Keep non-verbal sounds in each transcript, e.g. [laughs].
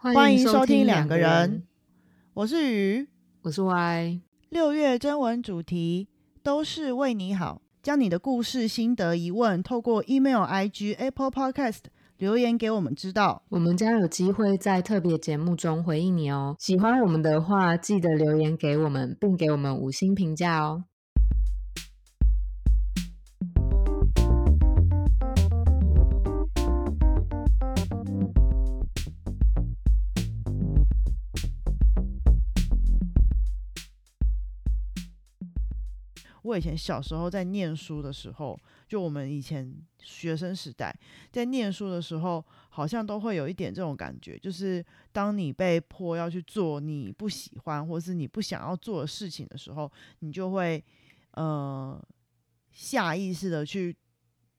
欢迎收听两两个人，，我是鱼。我是 Y。六月征文主题都是为你好，将你的故事、心得、疑问透过 email、IG、Apple Podcast 留言给我们知道。我们将有机会在特别节目中回应你哦。喜欢我们的话，记得留言给我们，并给我们五星评价哦。我以前小时候在念书的时候，就我们以前学生时代在念书的时候，好像都会有一点这种感觉，就是当你被迫要去做你不喜欢或是你不想要做的事情的时候，你就会呃下意识的去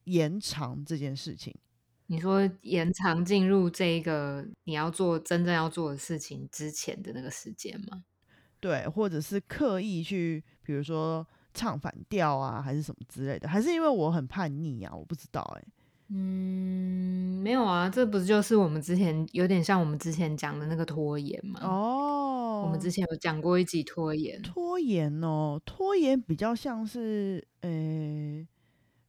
延长这件事情。你说延长进入这一个你要做真正要做的事情之前的那个时间吗？对，或者是刻意去，比如说唱反调啊，还是什么之类的，还是因为我很叛逆啊，我不知道哎、嗯，没有啊，这不就是我们之前有点像我们之前讲的那个拖延吗？哦，我们之前有讲过一集拖延，拖延哦，拖延比较像是，呃，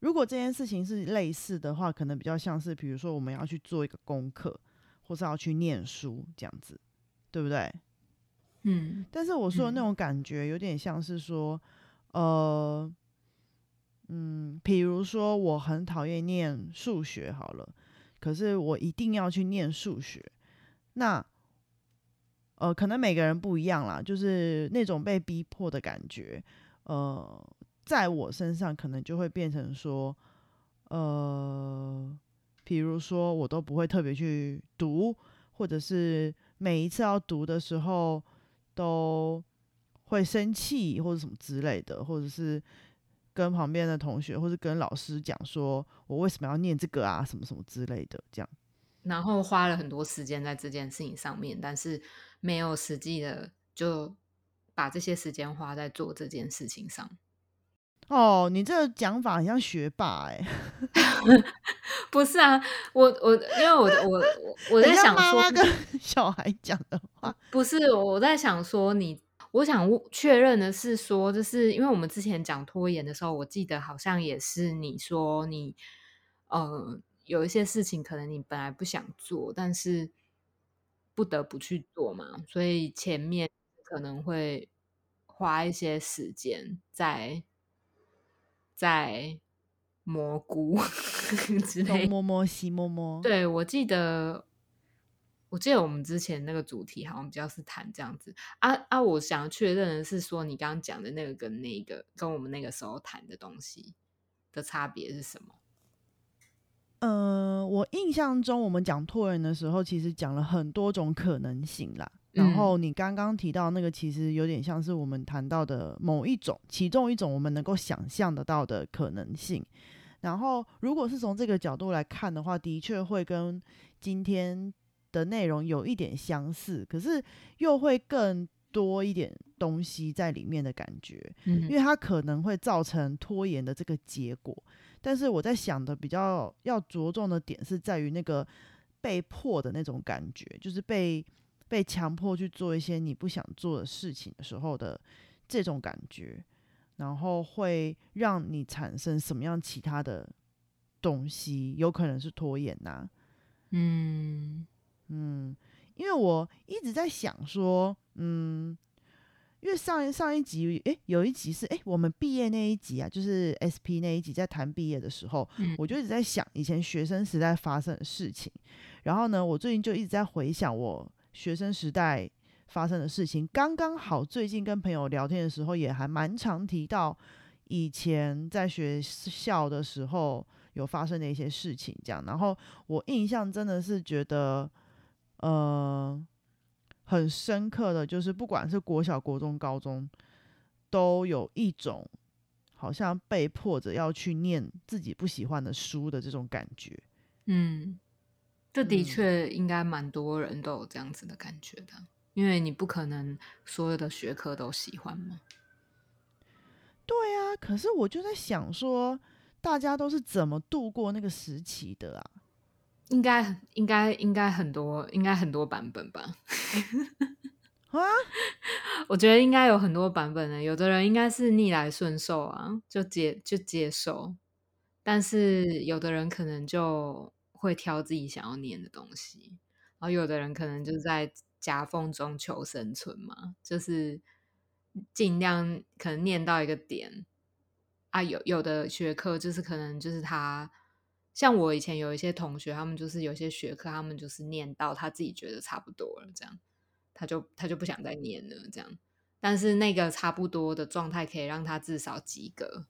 如果这件事情是类似的话，可能比较像是，比如说我们要去做一个功课，或是要去念书这样子，对不对？嗯但是我说的那嗯种感觉，有点像是说，呃，嗯，比如说我很讨厌念数学，好了，可是我一定要去念数学，那，呃，可能每个人不一样啦，就是那种被逼迫的感觉，呃，在我身上可能就会变成说，呃，比如说我都不会特别去读，或者是每一次要读的时候都会生气或者什么之类的，或者是跟旁边的同学或者跟老师讲说我为什么要念这个啊，什么什么之类的，这样。然后花了很多时间在这件事情上面，但是没有实际的就把这些时间花在做这件事情上。哦，你这个讲法很像学霸哎、[laughs] 不是啊，我我因为我我我我在想说，妈妈跟 [laughs] 小孩讲的话。不是我在想说你，我想问确认的是说，就是因为我们之前讲拖延的时候，我记得好像也是你说你呃有一些事情可能你本来不想做，但是不得不去做嘛，所以前面可能会花一些时间在在蘑菇 [laughs] 之类东摸摸西摸摸，，对，我记得，我记得我们之前那个主题好像比较是谈这样子啊啊！我想确认的是说，你刚刚讲的那个跟那个跟我们那个时候谈的东西的差别是什么？呃，我印象中我们讲拓人的时候，其实讲了很多种可能性啦。然嗯后你刚刚提到那个，其实有点像是我们谈到的某一种，其中一种我们能够想象得到的可能性。然后，如果是从这个角度来看的话，的确会跟今天的内容有一点相似，可是又会更多一点东西在里面的感觉。因嗯为它可能会造成拖延的这个结果。但是我在想的比较要着重的点是在于那个被迫的那种感觉，就是被被强迫去做一些你不想做的事情的时候的这种感觉，然后会让你产生什么样其他的东西，有可能是拖延呐、嗯嗯，因为我一直在想说，嗯，因为上一上一集，诶，有一集是诶，我们毕业那一集啊，就是 SP 那一集，在谈毕业的时候，嗯我就一直在想以前学生时代发生的事情。然后呢，我最近就一直在回想我学生时代发生的事情。刚刚好，最近跟朋友聊天的时候，也还蛮常提到以前在学校的时候有发生的一些事情，这样。然后我印象真的是觉得，呃，很深刻的就是，不管是国小、国中、高中，都有一种好像被迫着要去念自己不喜欢的书的这种感觉。嗯，这的嗯确应该蛮多人都有这样子的感觉的，因为你不可能所有的学科都喜欢嘛。对啊，可是我就在想说，大家都是怎么度过那个时期的啊？应该应该应该很多，应该很多版本吧？[laughs] 啊，[laughs] 我觉得应该有很多版本的。有的人应该是逆来顺受啊，就接就接受；但是有的人可能就会挑自己想要念的东西，然后有的人可能就在夹缝中求生存嘛，就是尽量可能念到一个点啊。有有的学科就是可能就是他。像我以前有一些同学，他们就是有些学科，他们就是念到他自己觉得差不多了，这样他就他就不想再念了，这样。但是那个差不多的状态可以让他至少及格，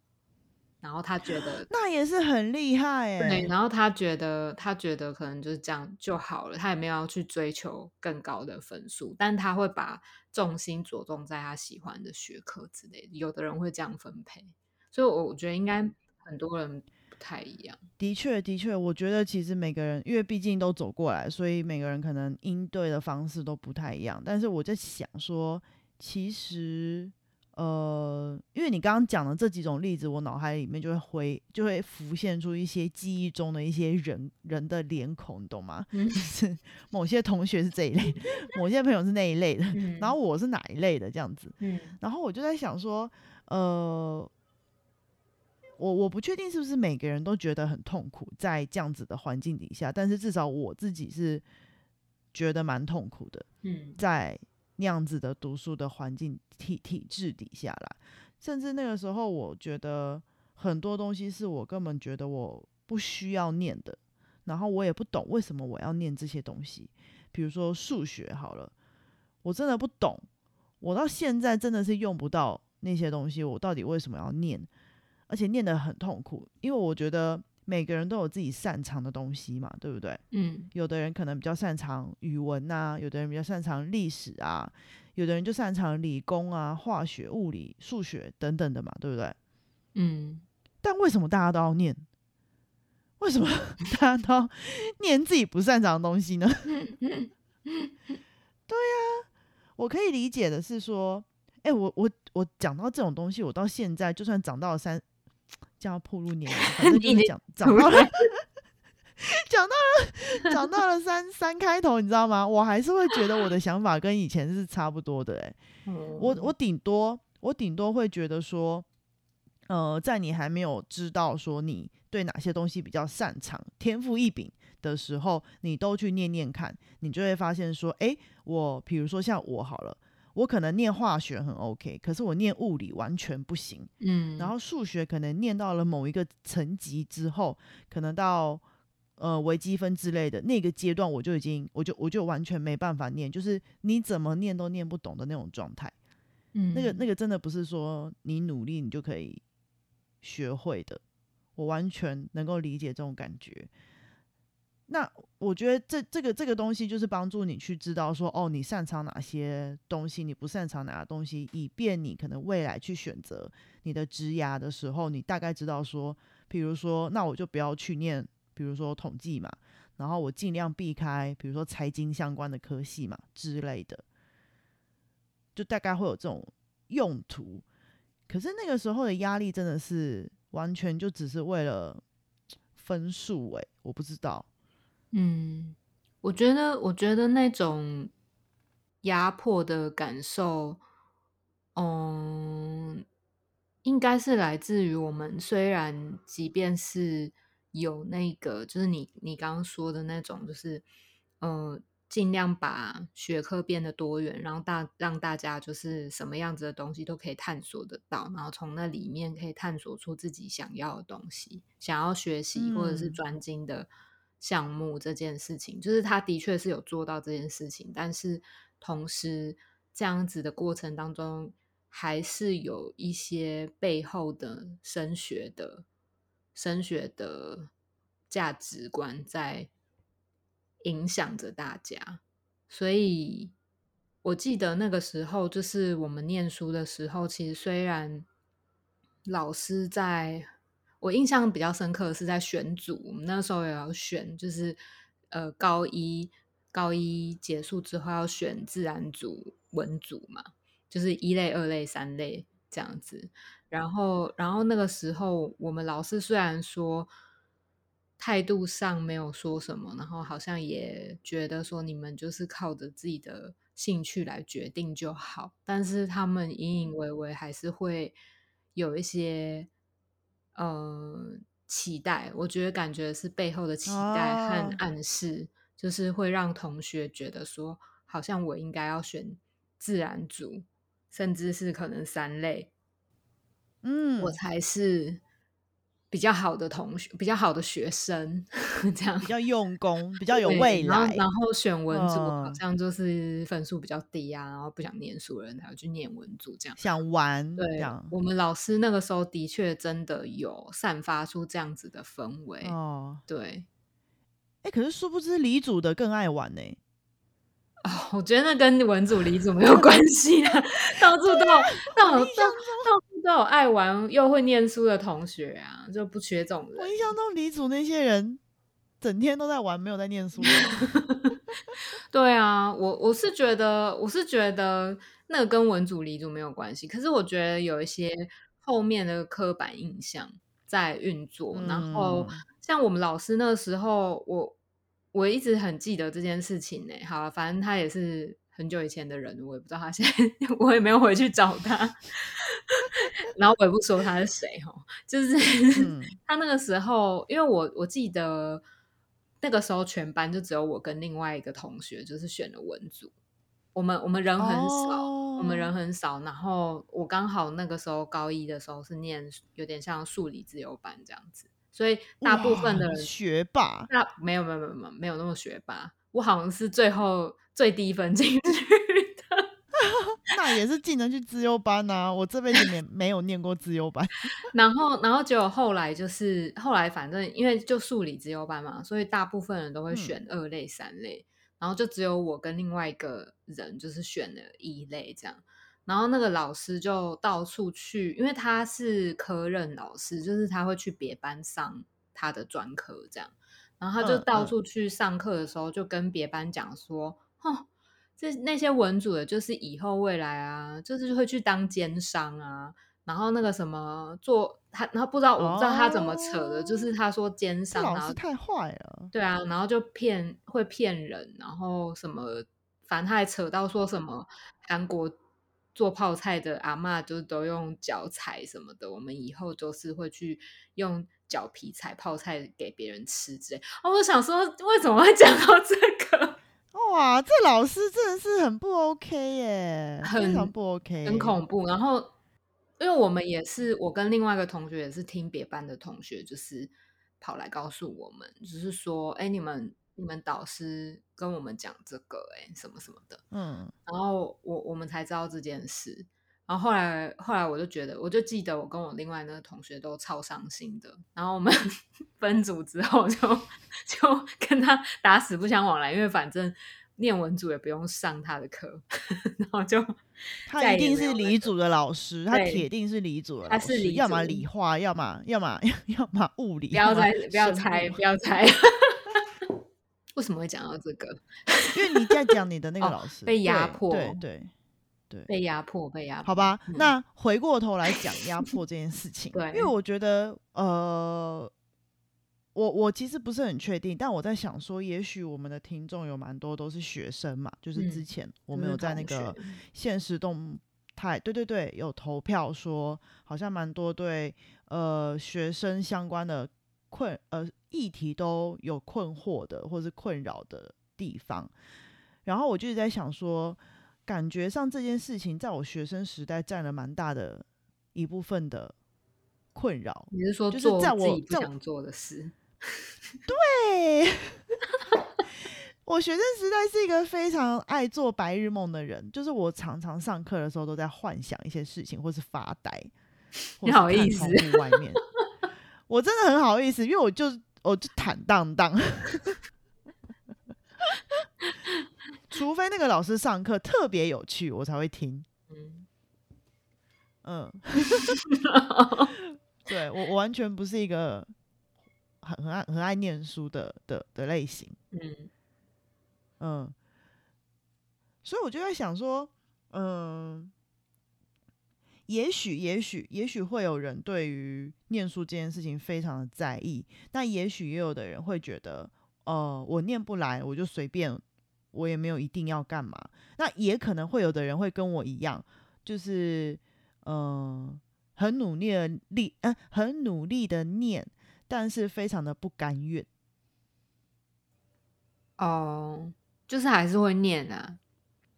然后他觉得那也是很厉害哎。对，然后他觉得他觉得可能就是这样就好了，他也没有要去追求更高的分数，但他会把重心着重在他喜欢的学科之类的。有的人会这样分配，所以我觉得应该很多人。太一样，的确，的确，我觉得其实每个人，因为毕竟都走过来，所以每个人可能应对的方式都不太一样。但是我在想说，其实，呃，因为你刚刚讲的这几种例子，我脑海里面就会回，就会浮现出一些记忆中的一些人人的脸孔，你懂吗？就是某些同学是这一类，某些朋友是那一类的，然后我是哪一类的这样子。嗯，然后我就在想说，呃。我我不确定是不是每个人都觉得很痛苦在这样子的环境底下，但是至少我自己是觉得蛮痛苦的。嗯，在那样子的读书的环境体体制底下啦，甚至那个时候，我觉得很多东西是我根本觉得我不需要念的，然后我也不懂为什么我要念这些东西。比如说数学好了，我真的不懂，我到现在真的是用不到那些东西，我到底为什么要念？而且念得很痛苦，因为我觉得每个人都有自己擅长的东西嘛，对不对？嗯，有的人可能比较擅长语文呐，有的人比较擅长历史啊，有的人就擅长理工啊，化学、物理、数学等等的嘛，对不对？嗯，但为什么大家都要念？为什么 [laughs] 大家都要念自己不擅长的东西呢？对呀，我可以理解的是说，哎，我我我讲到这种东西，我到现在就算长到了三。叫破入年龄，反 [laughs] 正就是讲讲到了，讲到了，讲到了三三开头，你知道吗？我还是会觉得我的想法跟以前是差不多的。哎，[laughs] 我我顶多我顶多会觉得说，呃，在你还没有知道说你对哪些东西比较擅长、天赋异禀的时候，你都去念念看，你就会发现说，哎，我比如说像我好了。我可能念化学很 OK，可是我念物理完全不行。嗯，然后数学可能念到了某一个层级之后，可能到呃微积分之类的那个阶段，我就已经我就我就完全没办法念，就是你怎么念都念不懂的那种状态。嗯，那个那个真的不是说你努力你就可以学会的，我完全能够理解这种感觉。那我觉得这这个这个东西就是帮助你去知道说哦，你擅长哪些东西，你不擅长哪些东西，以便你可能未来去选择你的职涯的时候，你大概知道说，比如说，那我就不要去念，比如说统计嘛，然后我尽量避开，比如说财经相关的科系嘛之类的，就大概会有这种用途。可是那个时候的压力真的是完全就只是为了分数诶，我不知道。嗯，我觉得，我觉得那种压迫的感受，嗯，应该是来自于我们。虽然，即便是有那个，就是你你刚刚说的那种，就是，呃，尽量把学科变得多元，然后大让大家就是什么样子的东西都可以探索得到，然后从那里面可以探索出自己想要的东西，想要学习或者是专精的。项目这件事情，就是他的确是有做到这件事情，但是同时这样子的过程当中，还是有一些背后的升学的升学的价值观在影响着大家。所以我记得那个时候，就是我们念书的时候，其实虽然老师在。我印象比较深刻的是在选组，我们那时候也要选，就是呃高一高一结束之后要选自然组、文组嘛，就是一类、二类、三类这样子。然后，然后那个时候我们老师虽然说态度上没有说什么，然后好像也觉得说你们就是靠着自己的兴趣来决定就好，但是他们隐隐约约还是会有一些呃期待，我觉得感觉是背后的期待和哦。暗示，就是会让同学觉得说，好像我应该要选自然组，甚至是可能三类，嗯，我才是比较好的同学，比较好的学生，[laughs] 这样比较用功，比较有未来。然后然后选文组好嗯像就是分数比较低啊，然后不想念书的人才会去念文组这样。想玩这对样，我们老师那个时候的确真的有散发出这样子的氛围。哦，对，哎、可是殊不知李组的更爱玩呢、哦，[laughs] 我觉得那跟文组、理组没有关系啊，[laughs] 到处都有，到到都有爱玩又会念书的同学啊，就不缺这种人。我印象中李组那些人整天都在玩，没有在念书。[laughs] [laughs] 对啊，我我是觉得，我是觉得那个跟文组、理组没有关系，可是我觉得有一些后面的刻板印象在运作。然后嗯像我们老师那个时候，我我一直很记得这件事情呢、好啊，反正他也是很久以前的人，我也不知道他现在，[laughs] 我也没有回去找他，然后我也不说他是谁哈，就是、嗯。[laughs] 他那个时候，因为我我记得那个时候全班就只有我跟另外一个同学就是选了文组，我们我们人很少，我们人哦。很少，然后我刚好那个时候高一的时候是念有点像数理自由班这样子，所以大部分的人学霸，那没有没有没有没有没有那么学霸，我好像是最后最低分进去也是进得去资优班呐、我这辈子没没有念过资优班。[laughs] 然后，然后结果后来就是后来，反正因为就数理资优班嘛，所以大部分人都会嗯选二类、三类，然后就只有我跟另外一个人就是选了一类这样。然后那个老师就到处去，因为他是科任老师，就是他会去别班上他的专科这样。然后他就到处去上课的时候，就跟别班讲说：“哦，这那些文组的，就是以后未来啊，就是会去当奸商啊。然后那个什么做他，然后不知道我不知道他怎么扯的，就是他说奸商，然后老师太坏了。对啊，然后就骗会骗人，然后什么，反正他还扯到说什么韩国做泡菜的阿嬷就都用脚踩什么的，我们以后就是会去用脚皮踩泡菜给别人吃之类。哦，我想说为什么会讲到这个，哇，这老师真的是很不 OK 耶，非很常不 OK，很恐怖。然后因为我们也是，我跟另外一个同学也是听别班的同学，就是跑来告诉我们，就是说，哎，你们你们导师跟我们讲这个，哎，什么什么的。嗯，然后我我们才知道这件事。然后后来后来我就觉得，我就记得我跟我另外那个同学都超伤心的。然后我们 [laughs] 分组之后就就跟他打死不相往来，因为反正念文组也不用上他的课，[laughs] 然后就他再一定是理组的老师，他铁定是理组的老师，他是理要么理化，要么要么 [laughs] 要么物理，不要猜不要猜不要猜。为什么会讲到这个？因为你在讲你的那个哦老师被压迫对对对，被压迫，被压迫。好吧，嗯那回过头来讲压迫这件事情，[laughs] 因为我觉得，呃，我我其实不是很确定，但我在想说，也许我们的听众有蛮多都是学生嘛，就是之嗯前我就是们有在那同个学现实动态，对对对，有投票说，好像蛮多对呃学生相关的困呃议题都有困惑的，或是困扰的地方。然后我就在想说，感觉上这件事情在我学生时代占了蛮大的一部分的困扰。你是说就是在我想做的事？[laughs] 对，[laughs] 我学生时代是一个非常爱做白日梦的人，就是我常常上课的时候都在幻想一些事情，或是发呆，或你好意思外面。[laughs] 我真的很好意思，因为我就我就坦荡荡，除非那个老师上课特别有趣，我才会听。嗯，嗯，[laughs] 对我我完全不是一个很很爱很爱念书的的的类型。嗯嗯，所以我就在想说，嗯，也许也许也许会有人对于念书这件事情非常的在意，那也许也有的人会觉得，呃，我念不来，我就随便，我也没有一定要干嘛。那也可能会有的人会跟我一样，就是嗯、很努力的力，嗯、很努力的念，但是非常的不甘愿。哦，就是还是会念啊，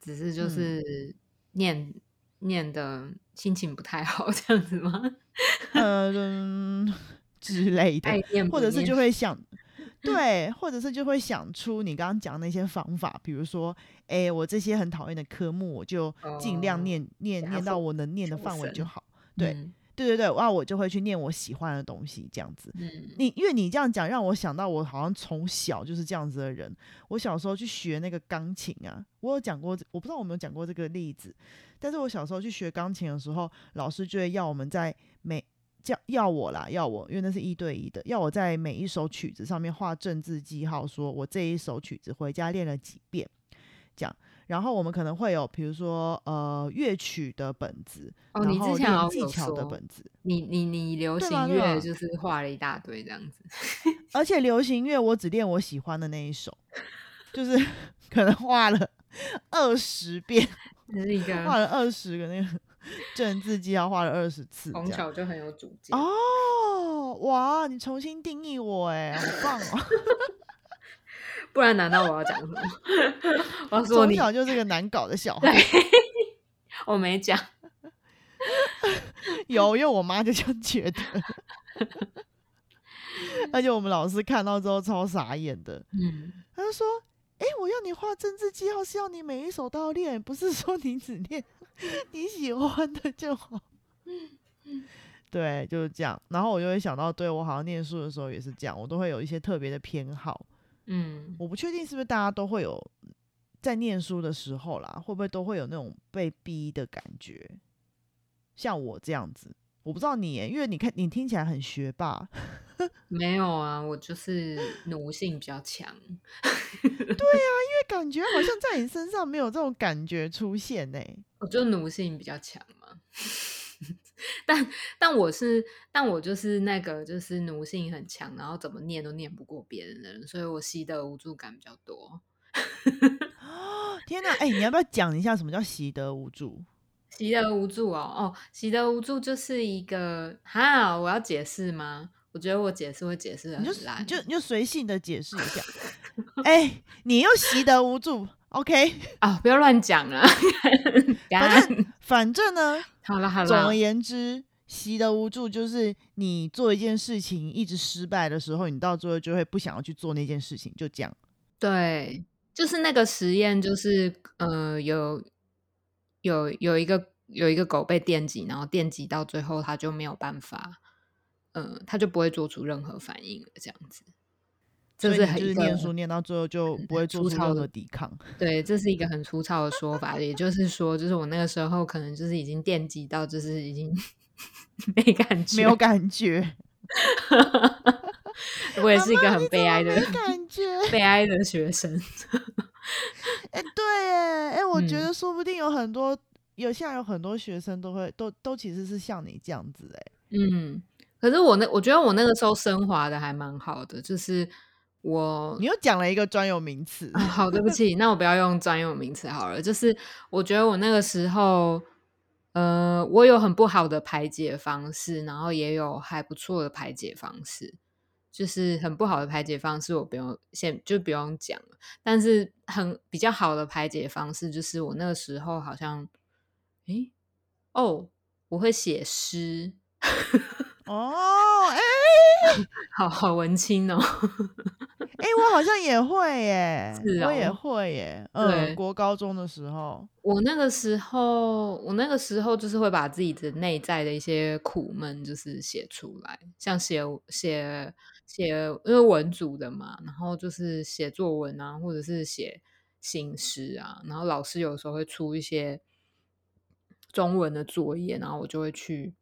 只是就嗯是念、念的心情不太好这样子吗？嗯 [laughs] 之类的或者是就会想，[laughs] 对，或者是就会想出你刚刚讲的那些方法，比如说，哎，我这些很讨厌的科目，我就尽量哦念、念念到我能念的范围就好。对嗯对对对，哇我就会去念我喜欢的东西，这样子。嗯你因为你这样讲，让我想到我好像从小就是这样子的人。我小时候去学那个钢琴啊，我有讲过，我不知道我有没有讲过这个例子。但是我小时候去学钢琴的时候，老师就会要我们在每叫要我啦，要我，因为那是一对一的，要我在每一首曲子上面画政治记号，说我这一首曲子回家练了几遍，这样。然后我们可能会有，比如说呃乐曲的本子，哦，你之前技巧的本子，你你你流行乐就是画了一大堆这样子，[laughs] 而且流行乐我只练我喜欢的那一首，就是 [laughs] 可能画了二十遍，[laughs] 这是一画了二十个那个正字记号，画了二十次从。小就很有主见。哦，哇，你重新定义我哎，好棒哦！[laughs] 不然难道我要讲什么？我要说从你，小就是个难搞的小孩，，我没讲。有，因为我妈就这样觉得，而且我们老师看到之后超傻眼的，嗯，他就说：“哎、我要你画政治记号，是要你每一首都要练，不是说你只练 [laughs] 你喜欢的就好。[laughs] ”对，就是这样。然后我就会想到，对我好像念书的时候也是这样，我都会有一些特别的偏好。嗯，我不确定是不是大家都会有在念书的时候啦，会不会都会有那种被逼的感觉？像我这样子，我不知道你，因为你看你听起来很学霸，[laughs] 没有啊，我就是奴性比较强。对啊因为感觉好像在你身上没有这种感觉出现呢。我就奴性比较强嘛。[laughs] 但但我是，但我就是那个就是奴性很强，然后怎么念都念不过别人的人，所以我习得无助感比较多。[laughs] 天哪，哎、你要不要讲一下什么叫习得无助？习得无助哦，哦，习得无助就是一个哈，我要解释吗？我觉得我解释会解释的很烂，你就你就随性的解释一下。[laughs] 哎、你又习得无助，OK？啊，不要乱讲了。[laughs] 反正反正呢，好了好了总而，言之，习得无助就是你做一件事情一直失败的时候，你到最后就会不想要去做那件事情，就这样。对，就是那个实验，就是呃，有有有一个有一个狗被电击，然后电击到最后，它就没有办法，呃，它就不会做出任何反应了，这样子。就是是很一个念书念到最后就不会做出任粗糙的何抵抗。对，这是一个很粗糙的说法，也就是说，就是我那个时候可能就是已经电击到，就是已经 [laughs] 没感觉，没有感觉，我也是一个很悲哀的没感觉。悲哀的学生。[laughs] 哎、对哎，哎、我觉嗯得说不定有很多，有现在有很多学生都会都都其实是像你这样子，哎，嗯，可是我那我觉得我那个时候升华的还蛮好的，就是我你又讲了一个专有名词，啊，好，对不 [laughs] 起，那我不要用专有名词好了。就是我觉得我那个时候，呃，我有很不好的排解方式，然后也有还不错的排解方式。就是很不好的排解方式，我不用先就不用讲了。但是很比较好的排解方式，就是我那个时候好像，诶，哦，我会写诗，[laughs] 哦，哎、好好文青哦。哎、我好像也会耶，是我也哦。会耶，对。嗯，国高中的时候，我那个时候，我那个时候就是会把自己的内在的一些苦闷，就是写出来，像写写写，因为文组的嘛，然后就是写作文啊，或者是写新诗啊，然后老师有时候会出一些中文的作业，然后我就会去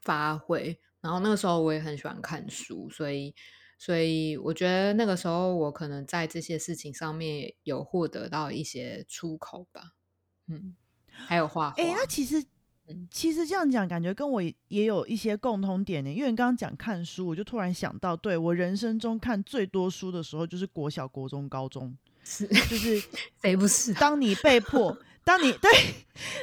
发挥。然后那个时候我也很喜欢看书，所以所以我觉得那个时候我可能在这些事情上面有获得到一些出口吧。嗯，还有画画，哎、那其实其实这样讲，感觉跟我也有一些共通点呢。因为你刚刚讲看书，我就突然想到，对我人生中看最多书的时候，就是国小、国中、高中，是就是谁不是？[laughs] 当你被迫，当你对，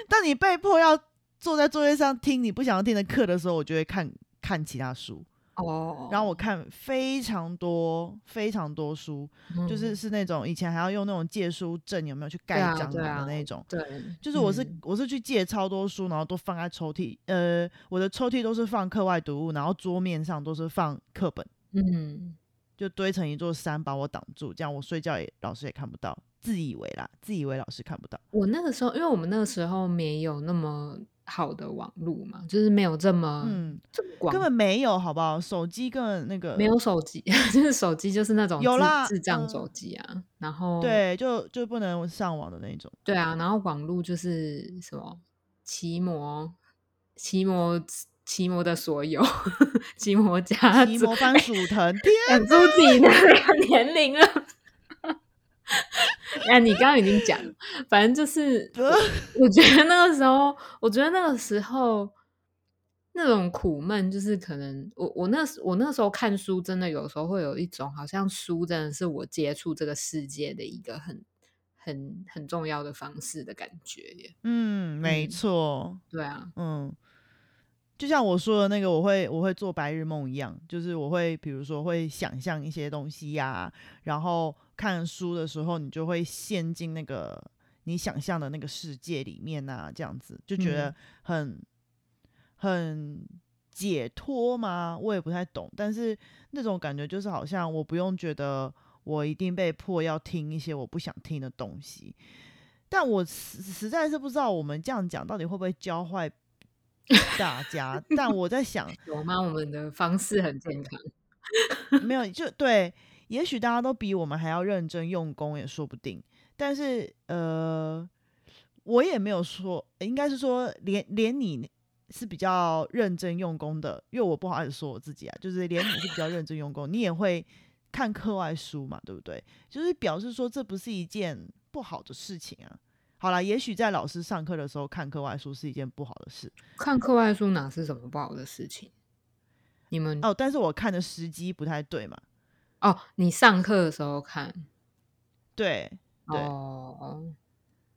当你被迫要坐在座位上听你不想要听的课的时候，我就会看看其他书。哦，然后我看非常多非常多书，就是是那种以前还要用那种借书证，有没有去盖章的那种？对，就是我是我是去借超多书，然后都放在抽屉。呃，我的抽屉都是放课外读物，然后桌面上都是放课本。嗯，就堆成一座山把我挡住，这样我睡觉也老师也看不到，自以为啦，自以为老师看不到。我那个时候，因为我们那个时候没有那么。好的网络嘛，就是没有这么嗯，根本没有，好不好？手机根本那个没有手机，[laughs] 就是手机就是那种有啦智障手机啊，然后对，就就不能上网的那种。对啊，然后网络就是什么骑摩、骑摩、骑摩的所有，[laughs] 骑摩家、骑摩番薯藤，[laughs] 天，自己的年龄了。[laughs] 哎，你刚刚已经讲，反正就是，[laughs] 我觉得那个时候，我觉得那个时候那种苦闷，就是可能我我那我那时候看书，真的有时候会有一种好像书真的是我接触这个世界的一个很很很重要的方式的感觉耶。嗯，没错，对啊，嗯。就像我说的那个，我会我会做白日梦一样，就是我会比如说会想象一些东西呀，然后看书的时候，你就会陷进那个你想象的那个世界里面啊，这样子就觉得很很解脱吗？我也不太懂，但是那种感觉就是好像我不用觉得我一定被迫要听一些我不想听的东西，但我实实在是不知道我们这样讲到底会不会教坏。[laughs] 大家，但我在想，有吗？我们的方式很健康，没有就对。也许大家都比我们还要认真用功，也说不定。但是，呃，我也没有说，应该是说，连连你是比较认真用功的，因为我不好意思说我自己啊，就是连你是比较认真用功，你也会看课外书嘛，对不对？就是表示说，这不是一件不好的事情啊。好了，也许在老师上课的时候看课外书是一件不好的事。看课外书哪是什么不好的事情？你们哦，但是我看的时机不太对嘛。哦，你上课的时候看？对对哦，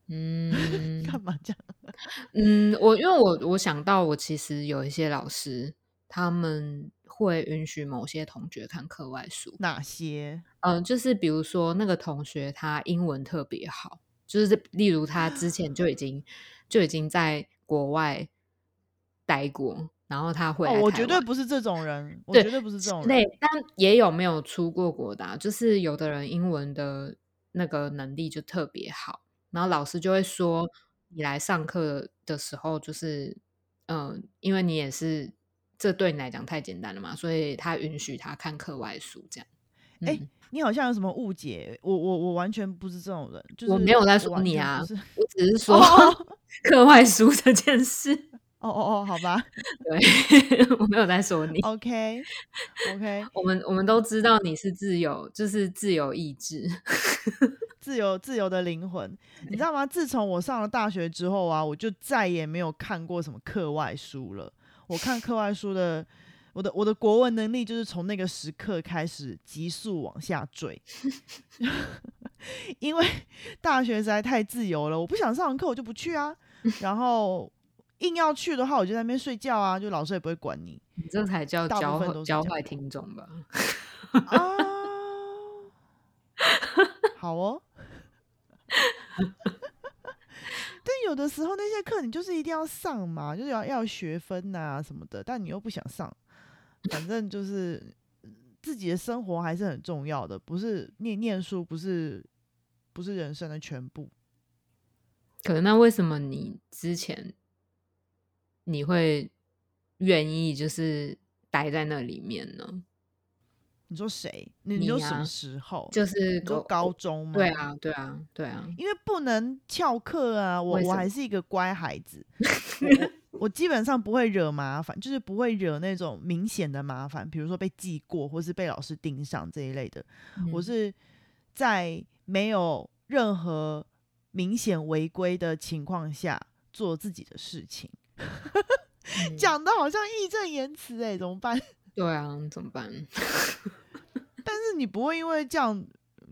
嗯，干嘛这样？[laughs] 嗯，我因为我我想到，我其实有一些老师，他们会允许某些同学看课外书。哪些？嗯，就是比如说那个同学他英文特别好。就是例如他之前就已经就已经在国外待过，然后他会，我绝对不是这种人，我绝对不是这种人。但也有没有出过国的，就是有的人英文的那个能力就特别好，然后老师就会说，你来上课的时候，就是嗯，因为你也是这对你来讲太简单了嘛，所以他允许他看课外书这样。哎。你好像有什么误解？我我我完全不是这种人，就是我没有在说你啊，我只是说 [laughs] 课外书这件事。哦哦哦，好吧，[laughs] 对 [laughs] 我没有在说你。OK OK，[laughs] 我们我们都知道你是自由，就是自由意志，自由自由的灵魂，你知道吗？自从我上了大学之后啊，我就再也没有看过什么课外书了。我看课外书的。我的我的国文能力就是从那个时刻开始急速往下坠，因为大学实在太自由了，我不想上课我就不去啊，然后硬要去的话我就在那边睡觉啊，就老师也不会管你，你这才叫教教坏听众吧？啊，[laughs] 好哦，但有的时候那些课你就是一定要上嘛，就是要要学分呐什么的，但你又不想上。反正就是自己的生活还是很重要的，不是念念书，不是不是人生的全部。可能那为什么你之前你会愿意就是待在那里面呢？你说谁？你说什么时候？就是高中吗？对啊，对啊，对啊。因为不能翘课啊，我我还是一个乖孩子。[laughs] 我基本上不会惹麻烦，就是不会惹那种明显的麻烦，比如说被记过或是被老师盯上这一类的。我是在没有任何明显违规的情况下做自己的事情，嗯 [laughs] 讲的好像义正言辞哎，怎么办？对啊，怎么办？[laughs] 但是你不会因为这样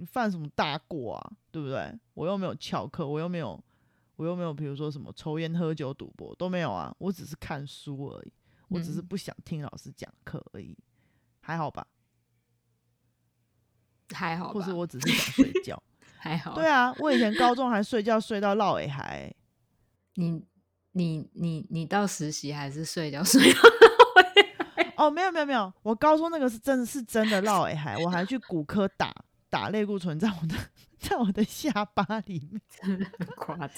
犯什么大过啊，对不对？我又没有翘课，我又没有，我又没有，比如说什么抽烟、喝酒、赌博都没有啊，我只是看书而已，我只是嗯不想听老师讲课而已，还好吧？还好吧，或是我只是想睡觉。[laughs] 还好。对啊，我以前高中还睡觉睡到落尾还。你你你你到实习还是睡觉 [laughs] 睡到哦，没有没有没有，我高中那个是真的是真的落 [laughs] 尾还，我还去骨科打打类固醇在我的在我的下巴里面，真的很夸张。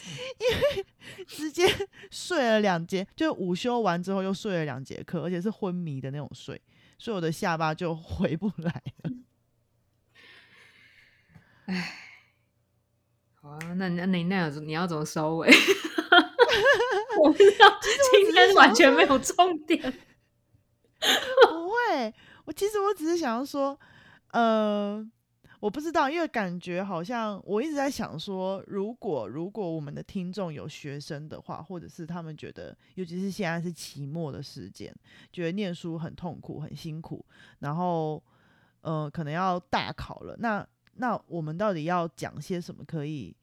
[laughs] 直接睡了两节，就午休完之后又睡了两节课，而且是昏迷的那种睡，所以我的下巴就回不来了。好啊，那那那那样子你要怎么收尾？我不知道，今天完全没有重点。不会，我其实我只是想要说，呃，我不知道，因为感觉好像我一直在想说，如果如果我们的听众有学生的话，或者是他们觉得，尤其是现在是期末的时间，觉得念书很痛苦、很辛苦，然后呃，可能要大考了，那那我们到底要讲些什么可以？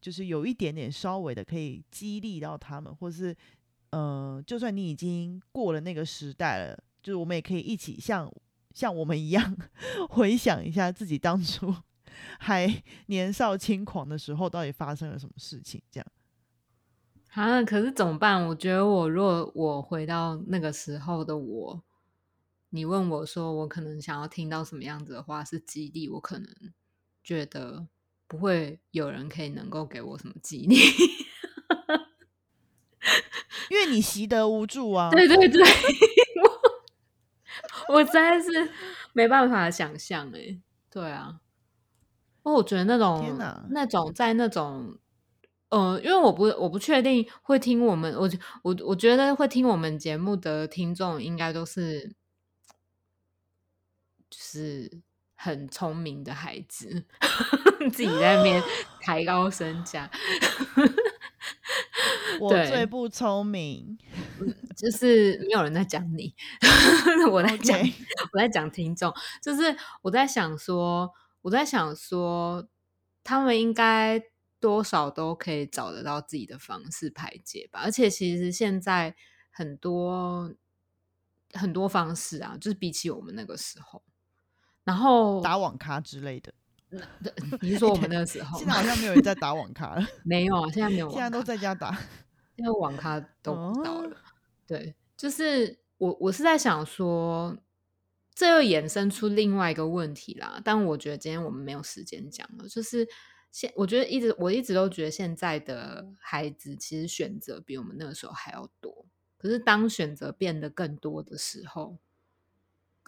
就是有一点点稍微的可以激励到他们，或是呃，就算你已经过了那个时代了，就是我们也可以一起像像我们一样 [laughs] 回想一下自己当初还年少轻狂的时候，到底发生了什么事情？这样啊，可是怎么办？我觉得我如果我回到那个时候的我，你问我说我可能想要听到什么样子的话是激励，我可能觉得不会有人可以能够给我什么激励。[laughs] 因为你习得无助啊。对对对，我我实在是没办法想象哎。对啊，哦，我觉得那种那种在那种。呃，因为我不我不确定会听我们，我我我觉得会听我们节目的听众应该都是就是很聪明的孩子，[laughs] 自己在那边 [laughs] 抬高身价。我最不聪明，就是没有人在讲你，[laughs] 我在讲我在讲听众，就是我在想说，我在想说，他们应该多少都可以找得到自己的方式排解吧。而且其实现在很多很多方式啊，就是比起我们那个时候，然后打网咖之类的。[laughs] 你是说我们那个时候现在好像没有人在打网咖了，[laughs] 没有啊？现在没有现在都在家打。因为网咖 [laughs] 都不到了。哦对，就是我我是在想说，这又衍生出另外一个问题啦。但我觉得今天我们没有时间讲了。就是现我觉得一直我一直都觉得现在的孩子其实选择比我们那个时候还要多。可是当选择变得更多的时候，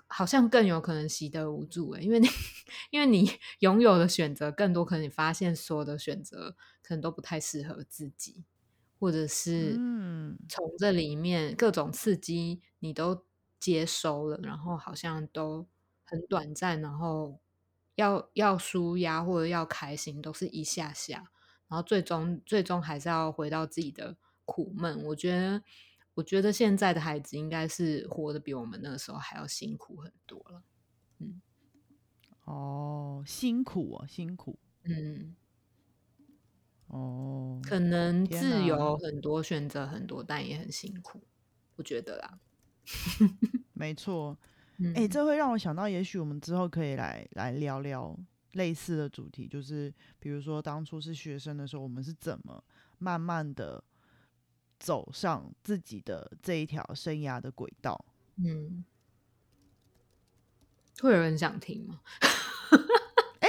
好像更有可能习得无助诶、因为你因为你 [laughs] 拥有的选择更多，可能你发现所有的选择可能都不太适合自己。或者是嗯从这里面各种刺激你都接收了，然后好像都很短暂，然后要要舒压或者要开心都是一下下，然后最终最终还是要回到自己的苦闷。我觉得，我觉得现在的孩子应该是活得比我们那个时候还要辛苦很多了。嗯哦，辛苦哦，辛苦嗯，哦。可能自由很多，选择很多，但也很辛苦，我觉得啦。没错，[laughs] 嗯，哎、这会让我想到，也许我们之后可以来来聊聊类似的主题，就是比如说当初是学生的时候，我们是怎么慢慢的走上自己的这一条生涯的轨道。嗯，会有人想听吗？[laughs] 哎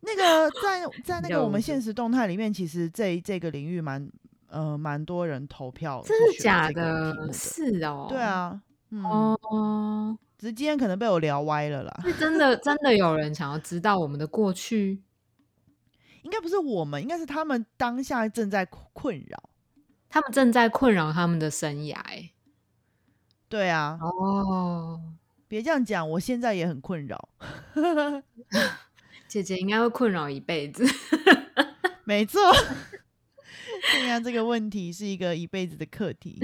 那个在在 [laughs] 那个我们现实动态里面，其实这这个领域蛮呃蛮多人投票，真的假的？的？是哦，对，啊，嗯，哦，只是今天可能被我聊歪了啦。是真的，真的有人想要知道我们的过去，应该不是我们，应该是他们当下正在困困扰。他们正在困扰他们的生涯。哎，对啊，哦，别这样讲，我现在也很困扰。[laughs] 姐姐应该会困扰一辈子。没错，[laughs] 现在，这个问题是一个一辈子的课题。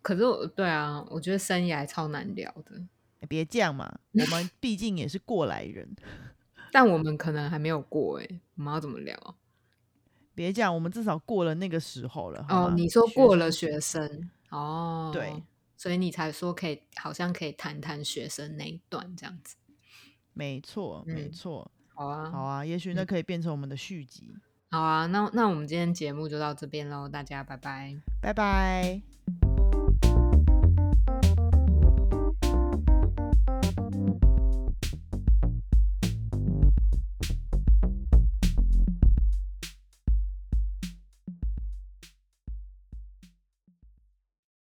可是我对啊，我觉得生涯超难聊的。别这样嘛，我们毕竟也是过来人。但我们可能还没有过哎，我们要怎么聊？别讲，我们至少过了那个时候了。哦，你说过了学生哦，对，所以你才说可以，好像可以谈谈学生那一段这样子。没错，没错。好啊，好啊，也许那可以变成我们的续集。好啊，那那我们今天节目就到这边喽，大家拜拜，拜拜。